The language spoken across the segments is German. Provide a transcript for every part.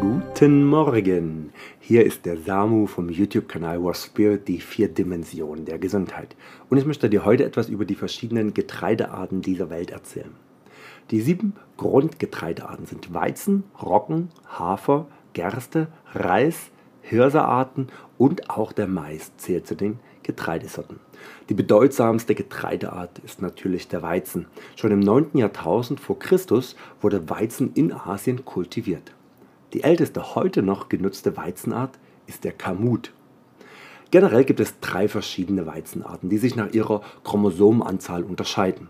Guten Morgen! Hier ist der Samu vom YouTube-Kanal War Spirit, die vier Dimensionen der Gesundheit. Und ich möchte dir heute etwas über die verschiedenen Getreidearten dieser Welt erzählen. Die sieben Grundgetreidearten sind Weizen, Roggen, Hafer, Gerste, Reis, Hirsearten und auch der Mais zählt zu den Getreidesorten. Die bedeutsamste Getreideart ist natürlich der Weizen. Schon im 9. Jahrtausend vor Christus wurde Weizen in Asien kultiviert. Die älteste heute noch genutzte Weizenart ist der Kamut. Generell gibt es drei verschiedene Weizenarten, die sich nach ihrer Chromosomenanzahl unterscheiden.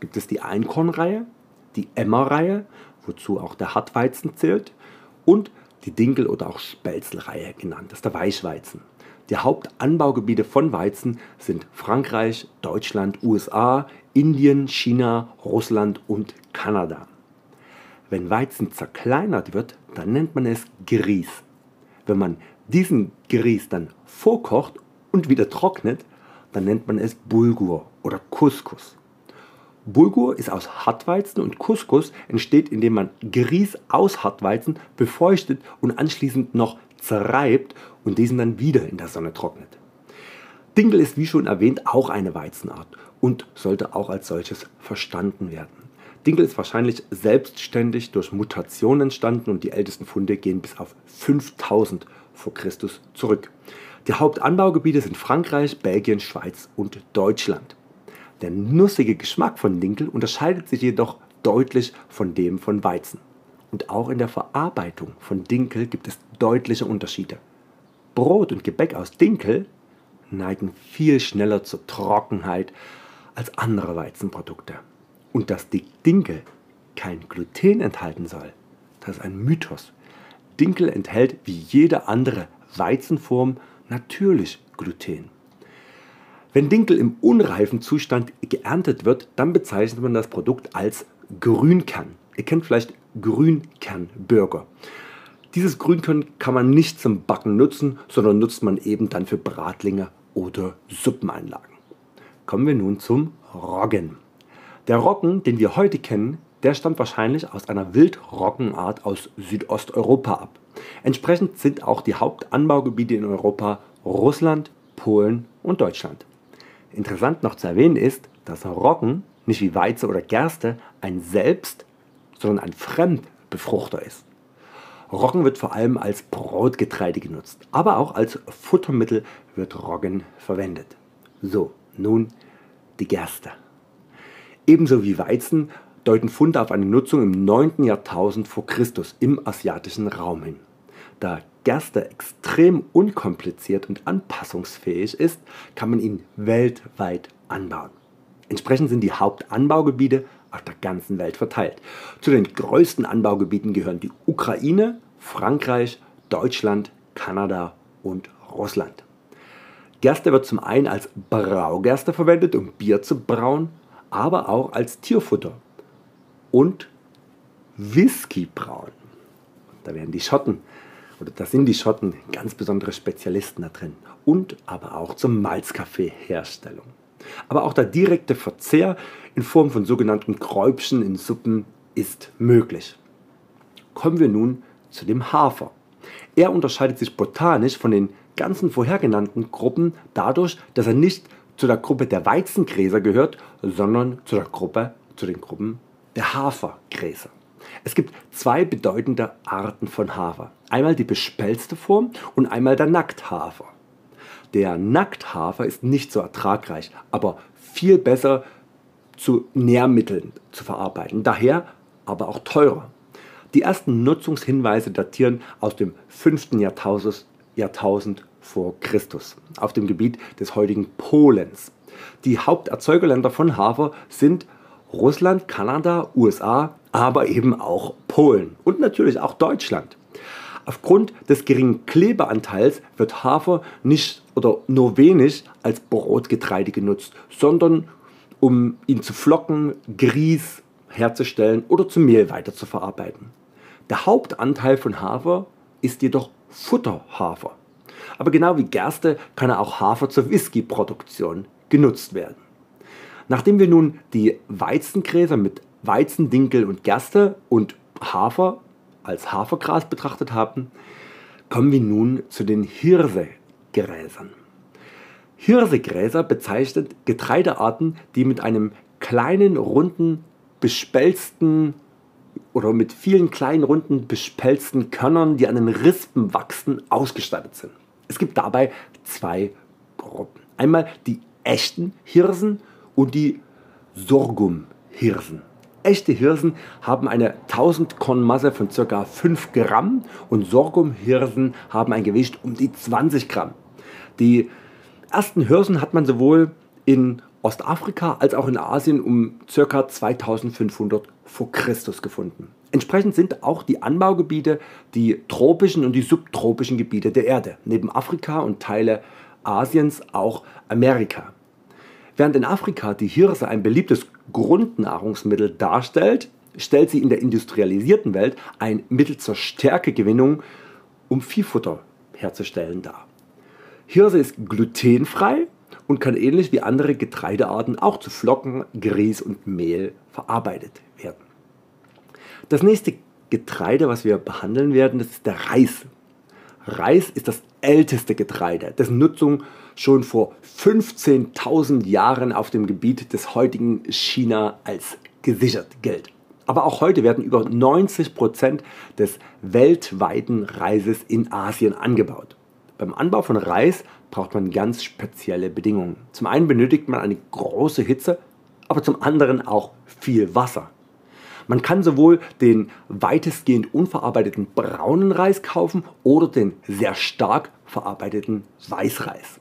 Gibt es die Einkornreihe, die Emmerreihe, wozu auch der Hartweizen zählt, und die Dinkel- oder auch Spelzelreihe genannt, das ist der Weichweizen. Die Hauptanbaugebiete von Weizen sind Frankreich, Deutschland, USA, Indien, China, Russland und Kanada. Wenn Weizen zerkleinert wird, dann nennt man es Grieß. Wenn man diesen Grieß dann vorkocht und wieder trocknet, dann nennt man es Bulgur oder Couscous. Bulgur ist aus Hartweizen und Couscous entsteht, indem man Grieß aus Hartweizen befeuchtet und anschließend noch zerreibt und diesen dann wieder in der Sonne trocknet. Dinkel ist wie schon erwähnt auch eine Weizenart und sollte auch als solches verstanden werden. Dinkel ist wahrscheinlich selbstständig durch Mutationen entstanden und die ältesten Funde gehen bis auf 5000 vor Christus zurück. Die Hauptanbaugebiete sind Frankreich, Belgien, Schweiz und Deutschland. Der nussige Geschmack von Dinkel unterscheidet sich jedoch deutlich von dem von Weizen. Und auch in der Verarbeitung von Dinkel gibt es deutliche Unterschiede. Brot und Gebäck aus Dinkel neigen viel schneller zur Trockenheit als andere Weizenprodukte. Und dass die Dinkel kein Gluten enthalten soll, das ist ein Mythos. Dinkel enthält wie jede andere Weizenform natürlich Gluten. Wenn Dinkel im unreifen Zustand geerntet wird, dann bezeichnet man das Produkt als Grünkern. Ihr kennt vielleicht Grünkernburger. Dieses Grünkern kann man nicht zum Backen nutzen, sondern nutzt man eben dann für Bratlinge oder Suppeneinlagen. Kommen wir nun zum Roggen. Der Roggen, den wir heute kennen, der stammt wahrscheinlich aus einer Wildroggenart aus Südosteuropa ab. Entsprechend sind auch die Hauptanbaugebiete in Europa Russland, Polen und Deutschland. Interessant noch zu erwähnen ist, dass Roggen nicht wie Weize oder Gerste ein Selbst, sondern ein Fremdbefruchter ist. Roggen wird vor allem als Brotgetreide genutzt, aber auch als Futtermittel wird Roggen verwendet. So, nun die Gerste. Ebenso wie Weizen deuten Funde auf eine Nutzung im 9. Jahrtausend vor Christus im asiatischen Raum hin. Da Gerste extrem unkompliziert und anpassungsfähig ist, kann man ihn weltweit anbauen. Entsprechend sind die Hauptanbaugebiete auf der ganzen Welt verteilt. Zu den größten Anbaugebieten gehören die Ukraine, Frankreich, Deutschland, Kanada und Russland. Gerste wird zum einen als Braugerste verwendet, um Bier zu brauen, aber auch als Tierfutter und Whisky brauen. Da werden die Schotten, oder da sind die Schotten ganz besondere Spezialisten da drin. Und aber auch zur Malzkaffeeherstellung. Aber auch der direkte Verzehr in Form von sogenannten Kräubchen in Suppen ist möglich. Kommen wir nun zu dem Hafer. Er unterscheidet sich botanisch von den ganzen vorhergenannten Gruppen dadurch, dass er nicht zu der Gruppe der Weizengräser gehört, sondern zu der Gruppe, zu den Gruppen der Hafergräser. Es gibt zwei bedeutende Arten von Hafer. Einmal die bespelzte Form und einmal der Nackthafer. Der Nackthafer ist nicht so ertragreich, aber viel besser zu Nährmitteln zu verarbeiten. Daher aber auch teurer. Die ersten Nutzungshinweise datieren aus dem 5. Jahrtausend, Jahrtausend vor Christus auf dem Gebiet des heutigen Polens. Die Haupterzeugerländer von Hafer sind Russland, Kanada, USA, aber eben auch Polen und natürlich auch Deutschland. Aufgrund des geringen Klebeanteils wird Hafer nicht oder nur wenig als Brotgetreide genutzt, sondern um ihn zu flocken, Grieß herzustellen oder zu Mehl weiterzuverarbeiten. Der Hauptanteil von Hafer ist jedoch Futterhafer. Aber genau wie Gerste kann auch Hafer zur Whiskyproduktion genutzt werden. Nachdem wir nun die Weizengräser mit Weizen, Dinkel und Gerste und Hafer als Hafergras betrachtet haben, kommen wir nun zu den Hirsegräsern. Hirsegräser bezeichnet Getreidearten, die mit einem kleinen, runden, bespelzten oder mit vielen kleinen, runden, bespelzten Körnern, die an den Rispen wachsen, ausgestattet sind. Es gibt dabei zwei Gruppen. Einmal die echten Hirsen und die Sorghumhirsen. Echte Hirsen haben eine 1000 Korn Masse von ca. 5 Gramm und Sorghumhirsen haben ein Gewicht um die 20 Gramm. Die ersten Hirsen hat man sowohl in Ostafrika als auch in Asien um ca. 2500 vor Christus gefunden. Entsprechend sind auch die Anbaugebiete die tropischen und die subtropischen Gebiete der Erde, neben Afrika und Teile Asiens auch Amerika. Während in Afrika die Hirse ein beliebtes Grundnahrungsmittel darstellt, stellt sie in der industrialisierten Welt ein Mittel zur Stärkegewinnung, um Viehfutter herzustellen dar. Hirse ist glutenfrei und kann ähnlich wie andere Getreidearten auch zu Flocken, Grieß und Mehl verarbeitet werden. Das nächste Getreide, was wir behandeln werden, das ist der Reis. Reis ist das älteste Getreide, dessen Nutzung schon vor 15.000 Jahren auf dem Gebiet des heutigen China als gesichert gilt. Aber auch heute werden über 90 Prozent des weltweiten Reises in Asien angebaut. Beim Anbau von Reis braucht man ganz spezielle Bedingungen. Zum einen benötigt man eine große Hitze, aber zum anderen auch viel Wasser. Man kann sowohl den weitestgehend unverarbeiteten braunen Reis kaufen oder den sehr stark verarbeiteten Weißreis.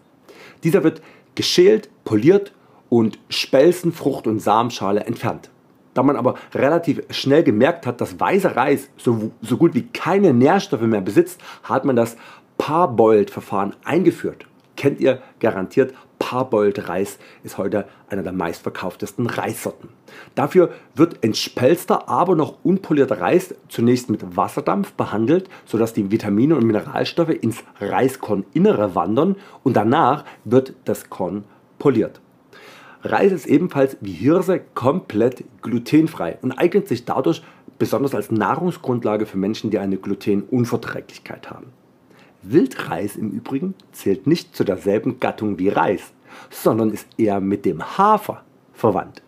Dieser wird geschält, poliert und Spelzen, Frucht und Samenschale entfernt. Da man aber relativ schnell gemerkt hat, dass weißer Reis so, so gut wie keine Nährstoffe mehr besitzt, hat man das Parboiled-Verfahren eingeführt. Kennt ihr garantiert Parboiled Reis ist heute einer der meistverkauftesten Reissorten. Dafür wird entspelster, aber noch unpolierter Reis zunächst mit Wasserdampf behandelt, sodass die Vitamine und Mineralstoffe ins Reiskorninnere wandern und danach wird das Korn poliert. Reis ist ebenfalls wie Hirse komplett glutenfrei und eignet sich dadurch besonders als Nahrungsgrundlage für Menschen, die eine Glutenunverträglichkeit haben. Wildreis im Übrigen zählt nicht zu derselben Gattung wie Reis, sondern ist eher mit dem Hafer verwandt.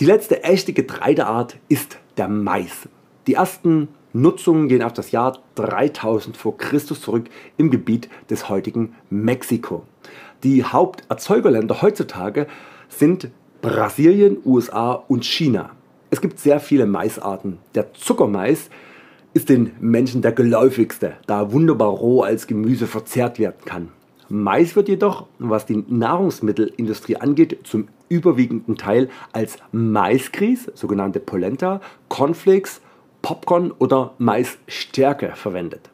Die letzte echte Getreideart ist der Mais. Die ersten Nutzungen gehen auf das Jahr 3000 vor Christus zurück im Gebiet des heutigen Mexiko. Die Haupterzeugerländer heutzutage sind Brasilien, USA und China. Es gibt sehr viele Maisarten. Der Zuckermais ist den Menschen der geläufigste, da er wunderbar roh als Gemüse verzehrt werden kann. Mais wird jedoch, was die Nahrungsmittelindustrie angeht, zum überwiegenden Teil als Maisgrieß, sogenannte Polenta, Cornflakes, Popcorn oder Maisstärke verwendet.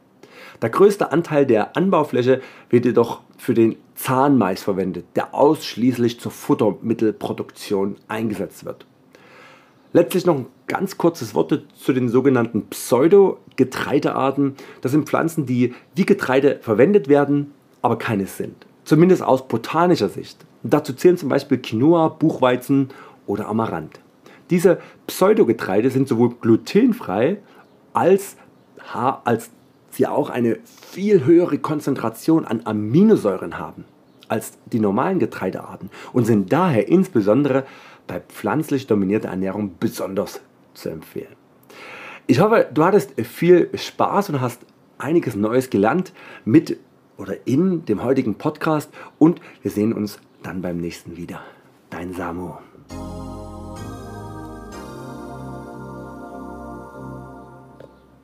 Der größte Anteil der Anbaufläche wird jedoch für den Zahnmais verwendet, der ausschließlich zur Futtermittelproduktion eingesetzt wird. Letztlich noch ein ganz kurzes Wort zu den sogenannten Pseudo-Getreidearten. Das sind Pflanzen, die wie Getreide verwendet werden, aber keines sind. Zumindest aus botanischer Sicht. Und dazu zählen zum Beispiel Quinoa, Buchweizen oder Amaranth. Diese Pseudogetreide sind sowohl glutenfrei als, als sie auch eine viel höhere Konzentration an Aminosäuren haben als die normalen Getreidearten und sind daher insbesondere bei pflanzlich dominierter Ernährung besonders zu empfehlen. Ich hoffe, du hattest viel Spaß und hast einiges Neues gelernt mit oder in dem heutigen Podcast und wir sehen uns dann beim nächsten wieder. Dein Samu.